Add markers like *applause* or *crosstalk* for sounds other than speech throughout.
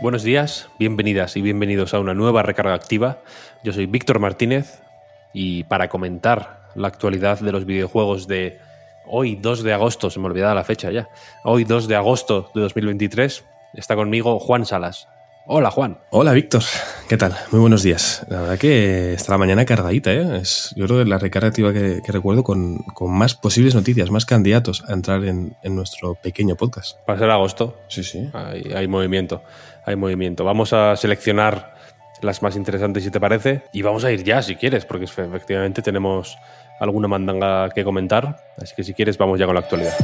Buenos días, bienvenidas y bienvenidos a una nueva recarga activa. Yo soy Víctor Martínez y para comentar la actualidad de los videojuegos de hoy 2 de agosto, se me olvidaba la fecha ya, hoy 2 de agosto de 2023, está conmigo Juan Salas. Hola Juan. Hola Víctor, ¿qué tal? Muy buenos días. La verdad que está la mañana cargadita, ¿eh? Es, yo creo que la recarga activa que, que recuerdo con, con, más posibles noticias, más candidatos a entrar en, en nuestro pequeño podcast. Para ser agosto. Sí, sí. Hay, hay movimiento, hay movimiento. Vamos a seleccionar las más interesantes si te parece y vamos a ir ya si quieres, porque efectivamente tenemos alguna mandanga que comentar, así que si quieres vamos ya con la actualidad.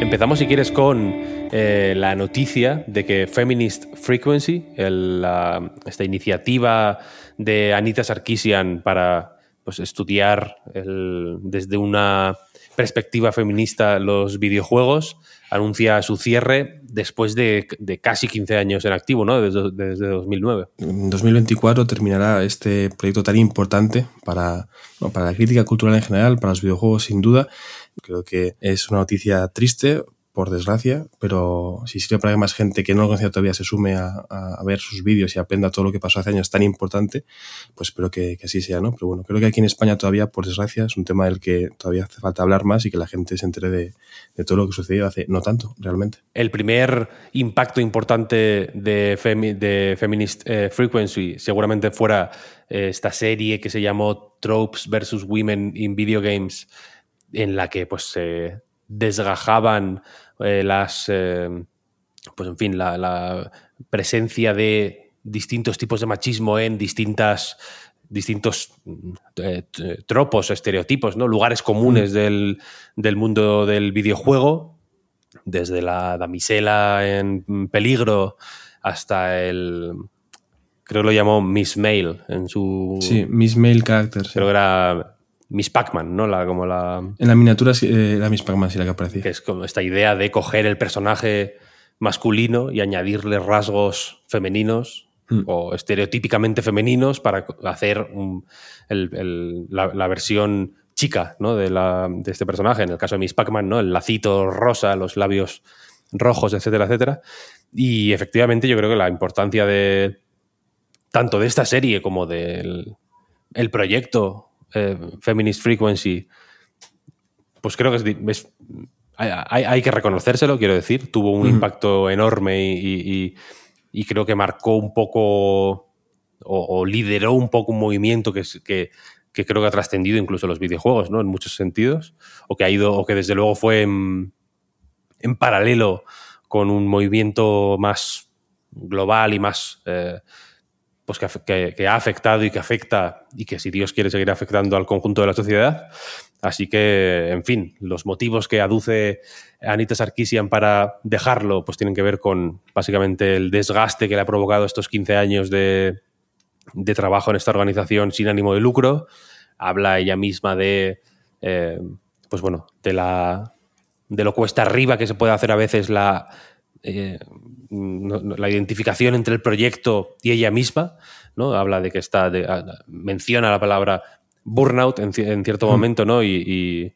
Empezamos, si quieres, con eh, la noticia de que Feminist Frequency, la, esta iniciativa de Anita Sarkisian para pues, estudiar desde una perspectiva feminista los videojuegos, anuncia su cierre después de, casi 15 años en activo, ¿no? desde, desde, 2009. En 2024 terminará este proyecto tan importante para, bueno, para la crítica cultural en general, para los videojuegos sin duda. Creo que es una noticia triste, por desgracia, pero si sirve para que más gente que no lo conocía todavía se sume a, ver sus vídeos y aprenda todo lo que pasó hace años tan importante, pues espero que, así sea, ¿no? Pero bueno, creo que aquí en España todavía, por desgracia, es un tema del que todavía hace falta hablar más y que la gente se entere de, todo lo que sucedió hace no tanto, realmente. El primer impacto importante de Feminist eh, Frequency seguramente fuera eh, esta serie que se llamó Tropes versus Women in Video Games, en la que pues se eh, desgajaban eh, las, eh, pues en fin, la, la, presencia de distintos tipos de machismo en distintas distintos eh, tropos, estereotipos, ¿no? lugares comunes mm. del, del, mundo del videojuego, desde la damisela en peligro hasta el, creo que lo llamó Miss Mail en su... Sí, Miss Mail Character. Creo que era Miss Pac-Man, ¿no? La, como la... En la miniatura eh, la Miss Pac-Man sí la que aparecía. Que es como esta idea de coger el personaje masculino y añadirle rasgos femeninos mm. o estereotípicamente femeninos para hacer un, el, el, la, la, versión chica ¿no? de, la, de, este personaje. En el caso de Miss Pac-Man, ¿no? el lacito rosa, los labios rojos, etcétera, etcétera. Y efectivamente yo creo que la importancia de tanto de esta serie como del el proyecto eh, Feminist Frequency, pues creo que es, es hay, hay, que reconocérselo, quiero decir. Tuvo un mm. impacto enorme y, y, y, creo que marcó un poco o, o lideró un poco un movimiento que, que, que creo que ha trascendido incluso los videojuegos, ¿no? En muchos sentidos. O que ha ido, o que desde luego fue en, en paralelo con un movimiento más global y más eh, pues que, ha afectado y que afecta y que si Dios quiere seguir afectando al conjunto de la sociedad. Así que, en fin, los motivos que aduce Anita Sarkisian para dejarlo, pues tienen que ver con básicamente el desgaste que le ha provocado estos 15 años de, trabajo en esta organización sin ánimo de lucro. Habla ella misma de, eh, pues bueno, de la de lo cuesta arriba que se puede hacer a veces la, eh, la identificación entre el proyecto y ella misma. ¿no? Habla de que está, menciona la palabra burnout en, cierto momento, ¿no? Y,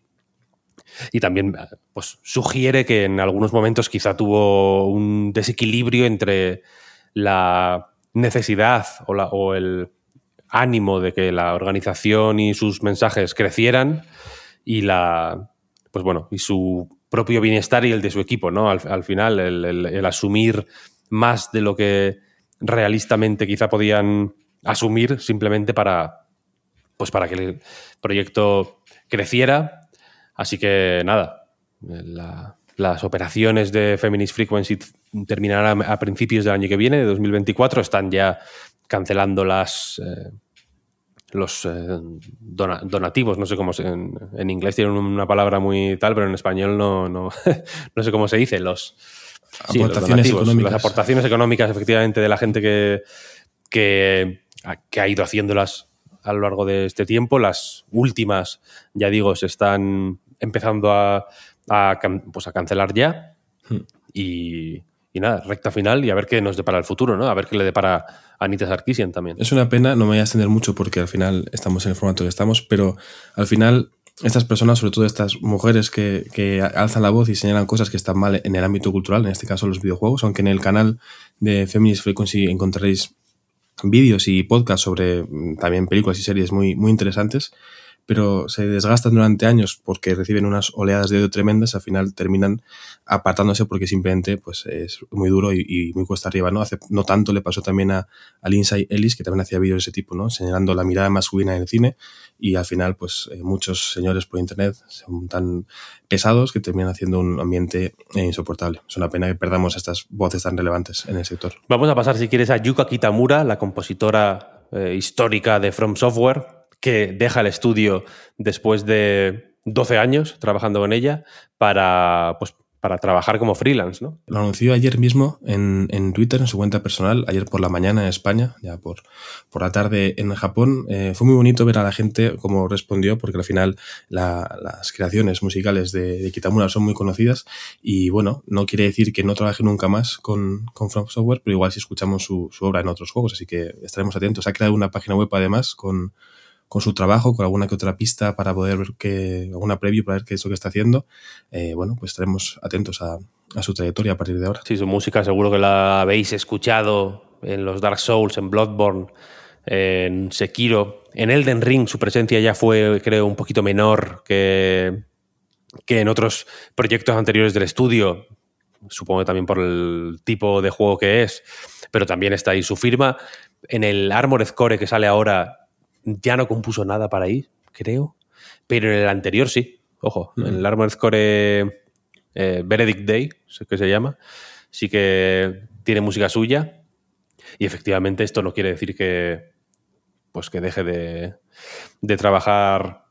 y, también pues, sugiere que en algunos momentos quizá tuvo un desequilibrio entre la necesidad o, la, o el ánimo de que la organización y sus mensajes crecieran y la pues bueno, y su propio bienestar y el de su equipo, ¿no? Al, final, el, asumir más de lo que realistamente quizá podían asumir simplemente para, pues para que el proyecto creciera. Así que nada, las operaciones de Feminist Frequency terminarán a, principios del año que viene, de 2024. Están ya cancelando las, eh, los eh, donativos, no sé cómo se, en, inglés tienen una palabra muy tal, pero en español no, no, *laughs* no sé cómo se dice, los, aportaciones económicas. Las aportaciones económicas, efectivamente, de la gente que, que, que, ha ido haciéndolas a lo largo de este tiempo. Las últimas, ya digo, se están empezando a, a, pues a cancelar ya. Hmm. Y, y nada, recta final y a ver qué nos depara el futuro, ¿no? A ver qué le depara a Anita Sarkisian también. Es una pena, no me voy a extender mucho porque al final estamos en el formato que estamos, pero al final estas personas, sobre todo estas mujeres que, que, alzan la voz y señalan cosas que están mal en el ámbito cultural, en este caso los videojuegos, aunque en el canal de Feminist Frequency encontraréis vídeos y podcasts sobre mm, también películas y series muy, muy interesantes, pero se desgastan durante años porque reciben unas oleadas de odio tremendas, al final terminan apartándose porque simplemente pues, es muy duro y, muy cuesta arriba. ¿no? Hace no tanto le pasó también a, a Lindsay Ellis, que también hacía vídeos de ese tipo, ¿no? señalando la mirada masculina en el cine y al final pues eh, muchos señores por internet son tan pesados que terminan haciendo un ambiente eh, insoportable. Es una pena que perdamos estas voces tan relevantes en el sector. Vamos a pasar si quieres a Yuka Kitamura, la compositora eh, histórica de From Software, que deja el estudio después de 12 años trabajando con ella para, pues, para trabajar como freelance, ¿no? Lo anunció ayer mismo en, Twitter, en su cuenta personal, ayer por la mañana en España, ya por, por la tarde en Japón. Eh, fue muy bonito ver a la gente cómo respondió, porque al final las creaciones musicales de, Kitamura son muy conocidas y bueno, no quiere decir que no trabaje nunca más con, con From Software, pero igual si escuchamos su, su obra en otros juegos, así que estaremos atentos. Ha creado una página web además con con su trabajo, con alguna que otra pista para poder ver que, alguna preview para ver qué es lo que está haciendo, eh, bueno, pues estaremos atentos a, su trayectoria a partir de ahora. Sí, su música seguro que la habéis escuchado en los Dark Souls, en Bloodborne, en Sekiro. En Elden Ring su presencia ya fue, creo, un poquito menor que, que en otros proyectos anteriores del estudio, supongo también por el tipo de juego que es, pero también está ahí su firma. En el Armored Core que sale ahora ya no compuso nada para ahí, creo. Pero en el anterior sí. Ojo, en el Armored Core eh, Benedict Day, que se llama, sí que tiene música suya. Y efectivamente esto no quiere decir que, pues que deje de, de trabajar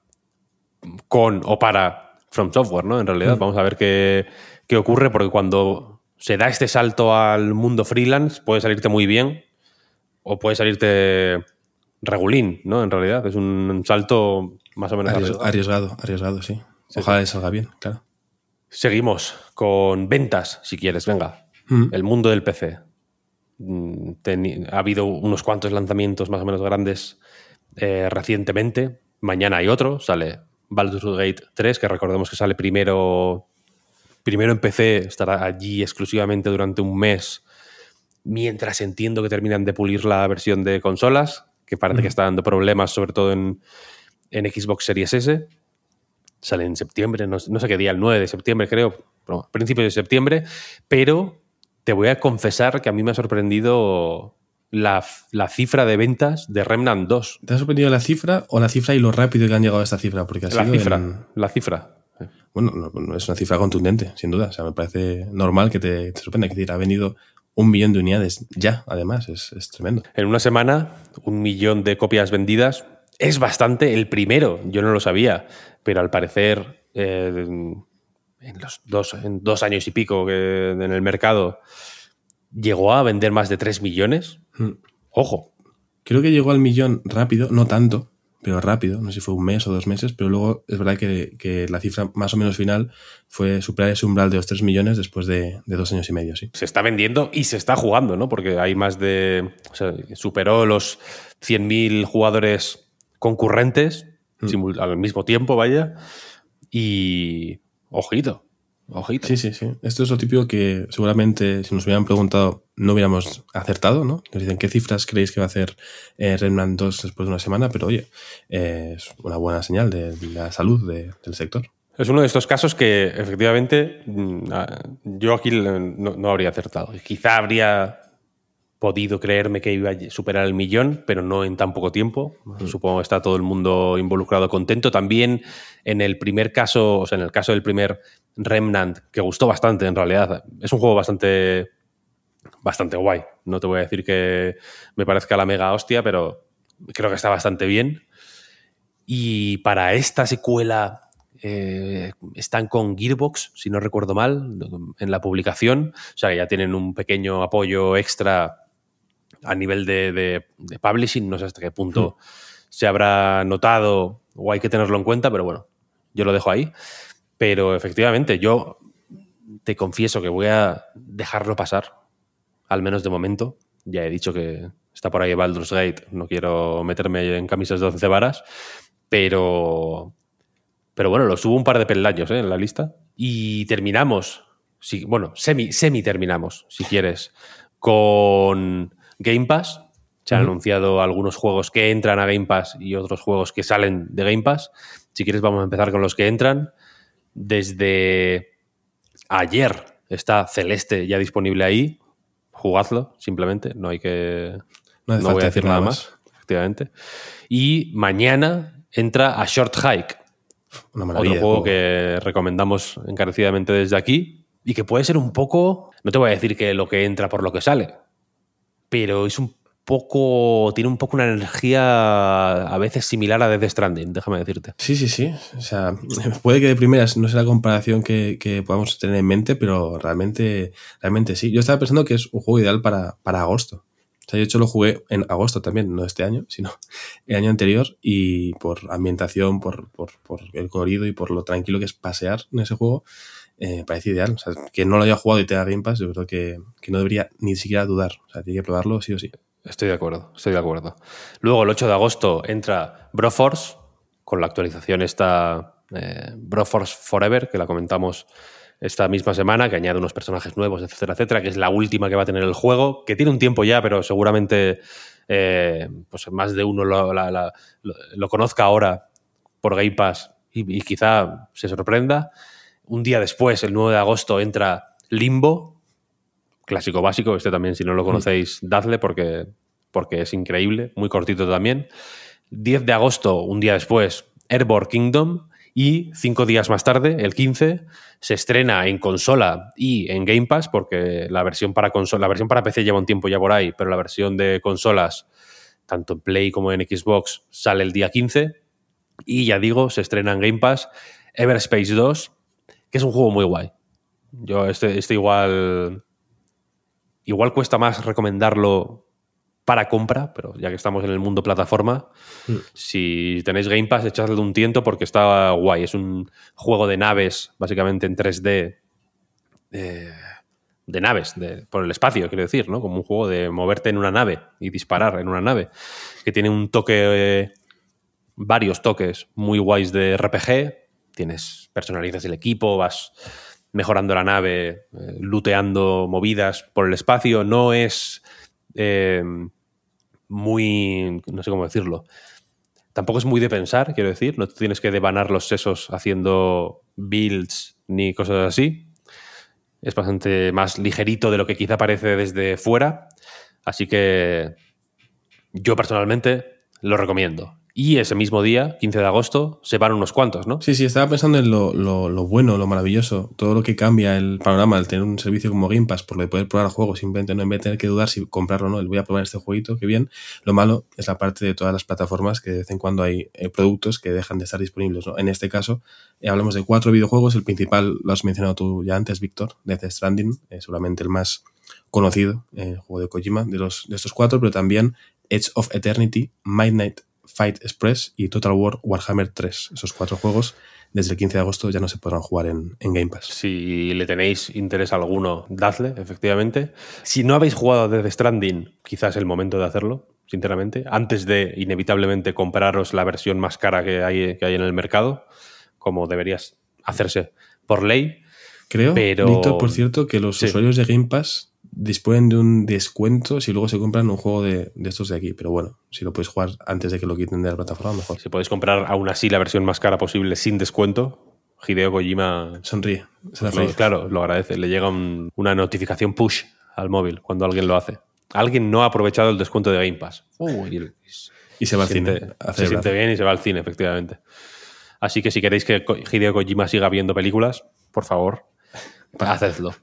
con o para From Software, ¿no? En realidad, vamos a ver qué, qué ocurre, porque cuando se da este salto al mundo freelance, puede salirte muy bien o puede salirte regulín, ¿no? En realidad, es un salto más o menos arriesgado. Arriesgado, arriesgado, sí. Ojalá le salga bien, claro. Seguimos con ventas, si quieres, venga. Mm. El mundo del PC. Mm, ha habido unos cuantos lanzamientos más o menos grandes eh, recientemente. Mañana hay otro, sale Baldur's Gate 3, que recordemos que sale primero, primero en PC, estará allí exclusivamente durante un mes, mientras entiendo que terminan de pulir la versión de consolas, que parece que está dando problemas, sobre todo en, Xbox Series S. Sale en septiembre, no, sé qué día, el 9 de septiembre creo, principios de septiembre, pero te voy a confesar que a mí me ha sorprendido la, cifra de ventas de Remnant 2. ¿Te ha sorprendido la cifra o la cifra y lo rápido que han llegado a esta cifra? Porque la cifra, la cifra. Bueno, no, es una cifra contundente, sin duda. O sea, me parece normal que te, te sorprenda. Que ha venido un millón de unidades ya, además, es, tremendo. En una semana, un millón de copias vendidas es bastante el primero, yo no lo sabía, pero al parecer eh, en los dos, en dos años y pico que en el mercado llegó a vender más de 3 millones. Hmm. Ojo. Creo que llegó al millón rápido, no tanto, pero rápido, no sé si fue un mes o dos meses, pero luego es verdad que, la cifra más o menos final fue superar ese umbral de los 3 millones después de, dos años y medio, sí. Se está vendiendo y se está jugando, ¿no? Porque hay más de... O sea, superó los 100.000 jugadores concurrentes mm. al mismo tiempo, vaya. Y... Ojito, Ojito. Sí, sí, sí. Esto es lo típico que seguramente si nos hubieran preguntado no hubiéramos acertado, ¿no? Nos dicen qué cifras creéis que va a hacer eh, Remnant 2 después de una semana, pero oye, eh, es una buena señal de la salud del sector. Es uno de estos casos que efectivamente mm, ah, yo aquí no, habría acertado. Quizá habría podido creerme que iba a superar el millón, pero no en tan poco tiempo. Mm. Supongo que está todo el mundo involucrado contento. También en el primer caso, o sea, en el caso del primer Remnant, que gustó bastante en realidad. Es un juego bastante, bastante guay. No te voy a decir que me parezca la mega hostia, pero creo que está bastante bien. Y para esta secuela eh, están con Gearbox, si no recuerdo mal, en la publicación. O sea, que ya tienen un pequeño apoyo extra a nivel de, publishing, no sé hasta qué punto hmm. se habrá notado o hay que tenerlo en cuenta, pero bueno, yo lo dejo ahí. Pero efectivamente, yo te confieso que voy a dejarlo pasar, al menos de momento. Ya he dicho que está por ahí Baldur's Gate, no quiero meterme en camisas de 11 varas, pero, pero bueno, lo subo un par de peldaños ¿eh? en la lista. Y terminamos, bueno, semi, semi terminamos, si quieres, con Game Pass. Se han anunciado algunos juegos que entran a Game Pass y otros juegos que salen de Game Pass. Si quieres, vamos a empezar con los que entran. Desde ayer está Celeste ya disponible ahí. Jugadlo, simplemente. No hay que. No, voy a decir nada más. efectivamente. Y mañana entra a Short Hike. Una Otro juego que recomendamos encarecidamente desde aquí. Y que puede ser un poco. No te voy a decir que lo que entra por lo que sale pero es un poco. Tiene un poco una energía a veces similar a Death Stranding, déjame decirte. Sí, sí, sí. O sea, puede que de primeras no sea la comparación que, podamos tener en mente, pero realmente, realmente sí. Yo estaba pensando que es un juego ideal para, para agosto. O sea, yo hecho lo jugué en agosto también, no este año, sino el año anterior, y por ambientación, por, por, por el colorido y por lo tranquilo que es pasear en ese juego, eh, parece ideal. O sea, que no lo haya jugado y tenga Game Pass, yo creo que, no debería ni siquiera dudar. O sea, tiene que probarlo sí o sí. Estoy de acuerdo, estoy de acuerdo. Luego, el 8 de agosto, entra Broforce, con la actualización esta eh, Broforce Forever, que la comentamos esta misma semana, que añade unos personajes nuevos, etcétera, etcétera, que es la última que va a tener el juego, que tiene un tiempo ya, pero seguramente eh, pues más de uno lo, conozca ahora por Game Pass y, y quizá se sorprenda. Un día después, el 9 de agosto, entra Limbo, clásico básico. Este también, si no lo conocéis, dadle porque, porque es increíble, muy cortito también. 10 de agosto, un día después, Airborne Kingdom. Y cinco días más tarde, el 15, se estrena en consola y en Game Pass, porque la versión para consola, la versión para PC lleva un tiempo ya por ahí, pero la versión de consolas, tanto en Play como en Xbox, sale el día 15. Y ya digo, se estrena en Game Pass Everspace 2, que es un juego muy guay. Yo este, este igual igual cuesta más recomendarlo para compra, pero ya que estamos en el mundo plataforma, mm. si tenéis Game Pass, echadle un tiento porque está guay. Es un juego de naves, básicamente en 3D, de naves, por el espacio, quiero decir, ¿no? Como un juego de moverte en una nave y disparar en una nave, que tiene un toque, varios toques muy guays de RPG, tienes, personalizas el equipo, vas mejorando la nave, eh, looteando movidas por el espacio. No es eh, muy, no sé cómo decirlo, tampoco es muy de pensar, quiero decir, no tienes que devanar los sesos haciendo builds ni cosas así. Es bastante más ligerito de lo que quizá parece desde fuera. Así que yo personalmente lo recomiendo. Y ese mismo día, 15 de agosto, se van unos cuantos, ¿no? Sí, sí, estaba pensando en lo, bueno, lo maravilloso, todo lo que cambia el panorama al tener un servicio como Game Pass, por lo de poder probar juegos, simplemente no en vez de tener que dudar si comprarlo o no, el voy a probar este jueguito, qué bien. Lo malo es la parte de todas las plataformas que de vez en cuando hay eh, productos que dejan de estar disponibles, ¿no? En este caso, eh, hablamos de cuatro videojuegos, el principal lo has mencionado tú ya antes, Víctor, Death Stranding, eh, seguramente el más conocido, el juego de Kojima de, los, de estos cuatro, pero también Edge of Eternity, Midnight Fight Express y Total War Warhammer 3. Esos cuatro juegos desde el 15 de agosto ya no se podrán jugar en, Game Pass. Si le tenéis interés alguno, dadle, efectivamente. Si no habéis jugado desde Stranding, quizás es el momento de hacerlo, sinceramente, antes de inevitablemente compraros la versión más cara que hay, que hay en el mercado, como deberías hacerse por ley. Creo, Víctor, por cierto, que los usuarios de Game Pass disponen de un descuento si luego se compran un juego de, estos de aquí. Pero bueno, si lo podéis jugar antes de que lo quiten de la plataforma, mejor. Si podéis comprar aún así la versión más cara posible sin descuento, Hideo Kojima sonríe. claro, lo agradece. Le llega una notificación push al móvil cuando alguien lo hace. Alguien no ha aprovechado el descuento de Game Pass. y, se va al cine. Se siente bien y se va al cine, efectivamente. Así que si queréis que Hideo Kojima siga viendo películas, por favor, hacedlo.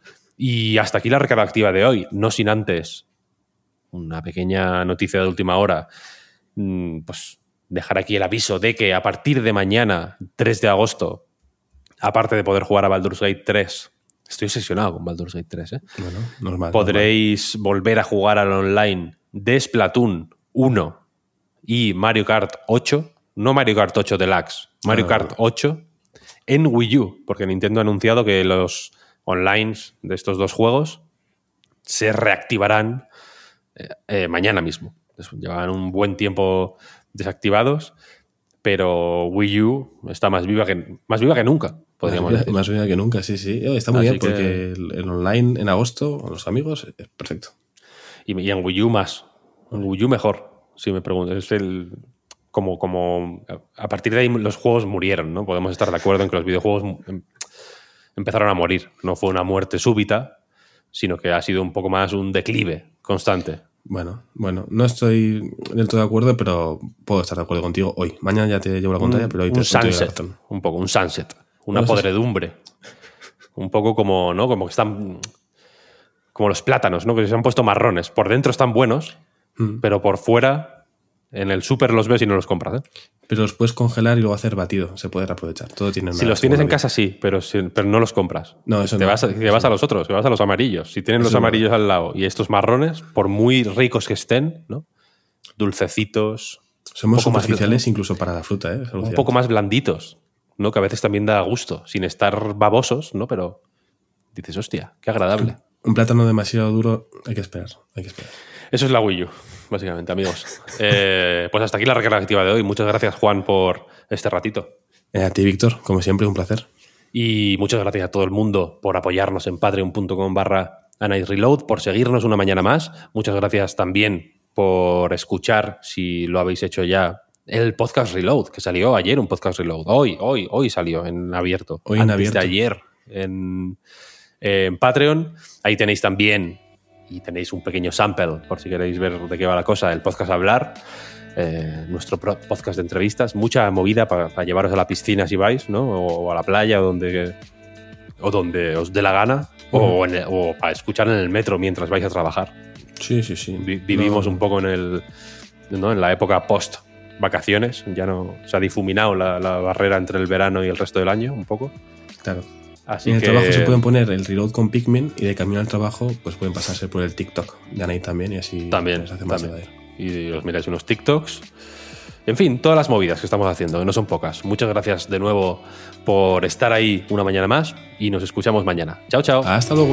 Y hasta aquí la recarga activa de hoy, no sin antes una pequeña noticia de última hora, mm, pues dejar aquí el aviso de que a partir de mañana, 3 de agosto, aparte de poder jugar a Baldur's Gate 3, estoy obsesionado con Baldur's Gate 3, ¿eh? bueno, normal, podréis volver a jugar al online de Splatoon 1 y Mario Kart 8, no Mario Kart 8 Deluxe, Mario ah. Kart 8 en Wii U, porque Nintendo ha anunciado que los online de estos dos juegos se reactivarán eh, eh, mañana mismo. Llevan un buen tiempo desactivados, pero Wii U está más viva que, más viva que nunca, podríamos más decir. Más viva que nunca, sí, sí. Está muy bien porque el, online en agosto, con los amigos, es perfecto. Y, en Wii U más. En Wii U mejor, si me preguntas. Es el, como, como a partir de ahí los juegos murieron, ¿no? Podemos estar de acuerdo en que los videojuegos empezaron a morir. No fue una muerte súbita, sino que ha sido un poco más un declive constante. Bueno, bueno, no estoy del todo de acuerdo, pero puedo estar de acuerdo contigo hoy. Mañana ya te llevo la contraria, pero hoy un sunset, un poco, un sunset, una podredumbre. un poco como, ¿no? Como que están como los plátanos, ¿no? Que se han puesto marrones. Por dentro están buenos, mm. pero por fuera en el súper los ves y no los compras. ¿eh? Pero los puedes congelar y luego hacer batido. Se puede reaprovechar. Todo tiene Si los tienes en casa, sí, pero, pero no los compras. No, eso te no. Vas, te vas a los otros, te vas a los amarillos. Si tienen los amarillos al lado y estos marrones, por muy ricos que estén, ¿no? Dulcecitos. Somos superficiales incluso para la fruta, ¿eh? Un poco más blanditos, ¿no? Que a veces también da gusto, sin estar babosos, ¿no? Pero dices, hostia, qué agradable. Un plátano demasiado duro, hay que esperar, hay que esperar. Eso es la Wii U básicamente, amigos. Eh, pues hasta aquí la recarga activa de hoy. Muchas gracias, Juan, por este ratito. Eh, a ti, Víctor, como siempre, un placer. Y muchas gracias a todo el mundo por apoyarnos en patreon.com barra Reload, por seguirnos una mañana más. Muchas gracias también por escuchar, si lo habéis hecho ya, el podcast Reload, que salió ayer, un podcast Reload. Hoy, hoy, hoy salió en abierto. Hoy en abierto. de ayer en, en Patreon. Ahí tenéis también y tenéis un pequeño sample por si queréis ver de qué va la cosa, el podcast Hablar, eh, nuestro podcast de entrevistas, mucha movida para, llevaros a la piscina si vais, ¿no? O, a la playa o donde, o donde os dé la gana, o, para escuchar en el metro mientras vais a trabajar. Sí, sí, sí. vivimos un poco en, el, ¿no? en la época post vacaciones, ya no se ha difuminado la, la barrera entre el verano y el resto del año un poco. Claro en el trabajo se pueden poner el reload con Pikmin y de camino al trabajo pues pueden pasarse por el TikTok de Anay también y así también, hace más Y os miráis unos TikToks. En fin, todas las movidas que estamos haciendo, que no son pocas. Muchas gracias de nuevo por estar ahí una mañana más y nos escuchamos mañana. Chao, chao. Hasta luego.